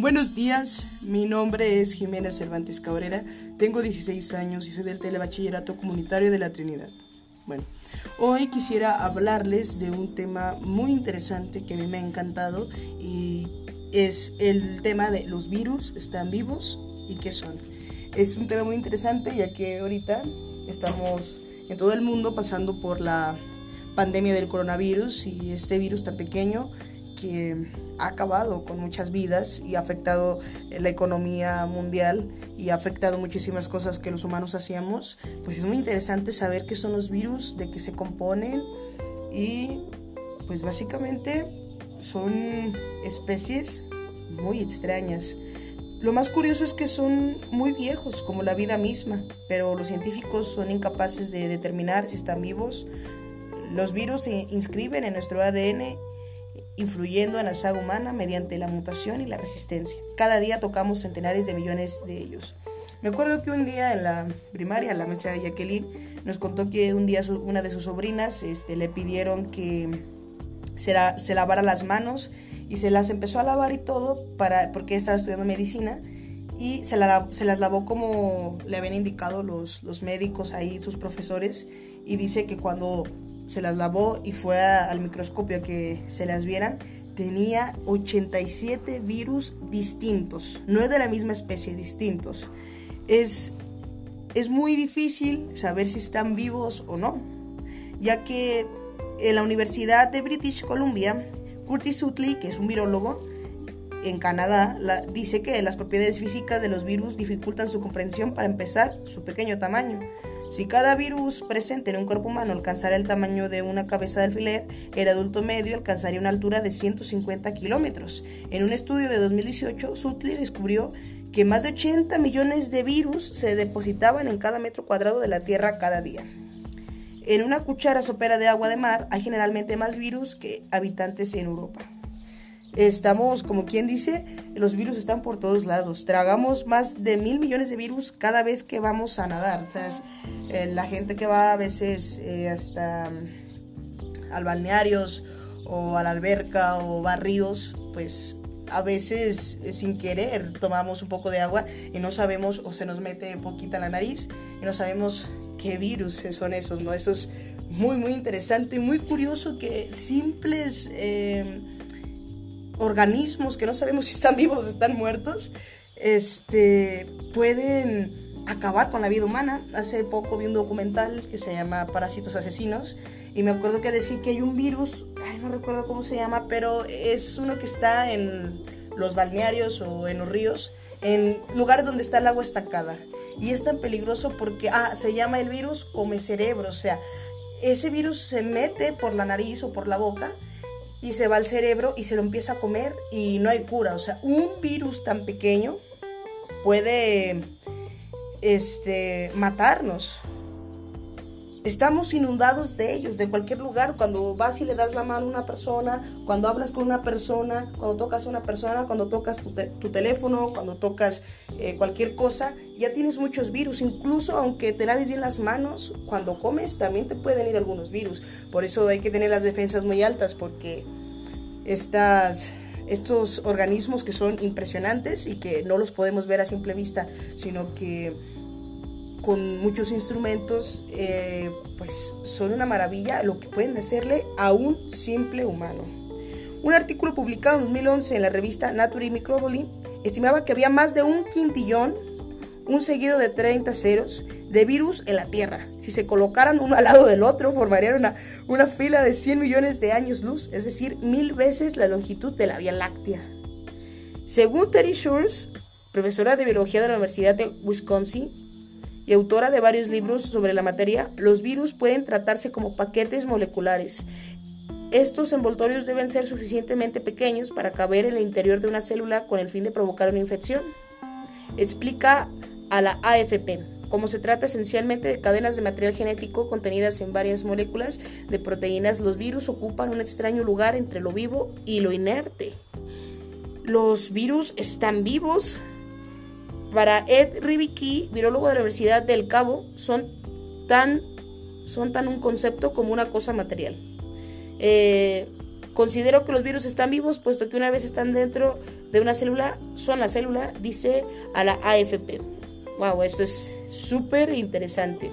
Buenos días, mi nombre es Jimena Cervantes Cabrera, tengo 16 años y soy del Telebachillerato Comunitario de la Trinidad. Bueno, hoy quisiera hablarles de un tema muy interesante que a mí me ha encantado y es el tema de los virus, ¿están vivos y qué son? Es un tema muy interesante ya que ahorita estamos en todo el mundo pasando por la pandemia del coronavirus y este virus tan pequeño que ha acabado con muchas vidas y ha afectado la economía mundial y ha afectado muchísimas cosas que los humanos hacíamos, pues es muy interesante saber qué son los virus, de qué se componen y pues básicamente son especies muy extrañas. Lo más curioso es que son muy viejos, como la vida misma, pero los científicos son incapaces de determinar si están vivos. Los virus se inscriben en nuestro ADN influyendo en la saga humana mediante la mutación y la resistencia. Cada día tocamos centenares de millones de ellos. Me acuerdo que un día en la primaria la maestra Jacqueline nos contó que un día una de sus sobrinas este, le pidieron que se, lavara las manos y se las empezó a lavar y todo para, porque estaba estudiando medicina y se, la, las lavó como le habían indicado los, los médicos ahí, sus profesores, y dice que cuando se las lavó y fue al microscopio a que se las vieran, tenía 87 virus distintos, no es de la misma especie, distintos. Es, es muy difícil saber si están vivos o no, ya que en la Universidad de British Columbia, Curtis Utley, que es un virólogo en Canadá, dice que las propiedades físicas de los virus dificultan su comprensión para empezar su pequeño tamaño. Si cada virus presente en un cuerpo humano alcanzara el tamaño de una cabeza de alfiler, el adulto medio alcanzaría una altura de 150 kilómetros. En un estudio de 2018, Sutley descubrió que más de 80 millones de virus se depositaban en cada metro cuadrado de la Tierra cada día. En una cuchara sopera de agua de mar hay generalmente más virus que habitantes en Europa. Estamos, como quien dice, los virus están por todos lados. Tragamos más de mil millones de virus cada vez que vamos a nadar. Eh, la gente que va a veces eh, hasta mm, al balnearios o a la alberca o barrios, pues a veces eh, sin querer tomamos un poco de agua y no sabemos o se nos mete poquita la nariz y no sabemos qué virus son esos, ¿no? Eso es muy, muy interesante, muy curioso que simples organismos que no sabemos si están vivos o están muertos, este, pueden acabar con la vida humana. Hace poco vi un documental que se llama Parásitos Asesinos y me acuerdo que decía que hay un virus, no recuerdo cómo se llama, pero es uno que está en los balnearios o en los ríos, en lugares donde está el agua estancada. Y es tan peligroso porque, ah, se llama el virus come cerebro, o sea, ese virus se mete por la nariz o por la boca y se va al cerebro y se lo empieza a comer y no hay cura. O sea, un virus tan pequeño puede este, matarnos. Estamos inundados de ellos, de cualquier lugar. Cuando vas y le das la mano a una persona, cuando hablas con una persona, cuando tocas a una persona, cuando tocas tu, teléfono, cuando tocas eh, cualquier cosa, ya tienes muchos virus. Incluso aunque te laves bien las manos, cuando comes también te pueden ir algunos virus. Por eso hay que tener las defensas muy altas porque estas estos organismos que son impresionantes y que no los podemos ver a simple vista, sino que con muchos instrumentos, eh, pues son una maravilla lo que pueden hacerle a un simple humano. Un artículo publicado en 2011 en la revista Nature Microbiology estimaba que había más de un quintillón, un seguido de 30 ceros, de virus en la Tierra. Si se colocaran uno al lado del otro, formarían una, una fila de 100 millones de años luz, es decir, mil veces la longitud de la Vía Láctea. Según Terry Shores, profesora de biología de la Universidad de Wisconsin, y autora de varios libros sobre la materia, los virus pueden tratarse como paquetes moleculares. Estos envoltorios deben ser suficientemente pequeños para caber en el interior de una célula con el fin de provocar una infección. Explica a la AFP. Como se trata esencialmente de cadenas de material genético contenidas en varias moléculas de proteínas, los virus ocupan un extraño lugar entre lo vivo y lo inerte. Los virus están vivos, para Ed Ribicki, virólogo de la Universidad del Cabo, son tan, son tan un concepto como una cosa material. Eh, Considero que los virus están vivos, puesto que una vez están dentro de una célula, son la célula, dice a la AFP. Wow, esto es súper interesante.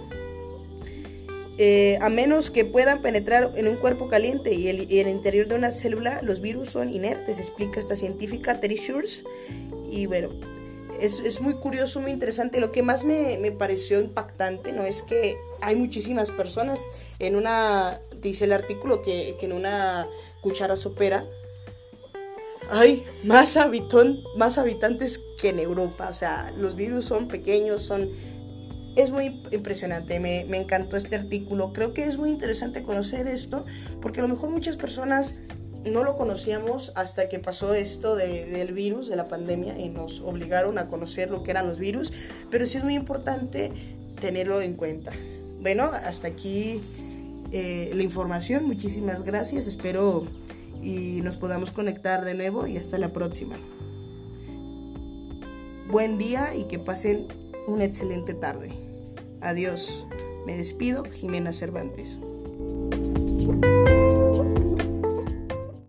Eh, a menos que puedan penetrar en un cuerpo caliente y el, el, interior de una célula, los virus son inertes, explica esta científica Terry Schurz. Y bueno, es, es, muy curioso, muy interesante. Lo que más me, me, pareció impactante, ¿no? Es que hay muchísimas personas en una, dice el artículo, que, que en una cuchara sopera hay más, habitón, más habitantes que en Europa. O sea, los virus son pequeños, son es muy impresionante, me, me, encantó este artículo. Creo que es muy interesante conocer esto, porque a lo mejor muchas personas no lo conocíamos hasta que pasó esto de, del virus, de la pandemia, y nos obligaron a conocer lo que eran los virus, pero sí es muy importante tenerlo en cuenta. Bueno, hasta aquí eh, la información, muchísimas gracias, espero y nos podamos conectar de nuevo y hasta la próxima. Buen día y que pasen una excelente tarde. Adiós. Me despido, Jimena Cervantes.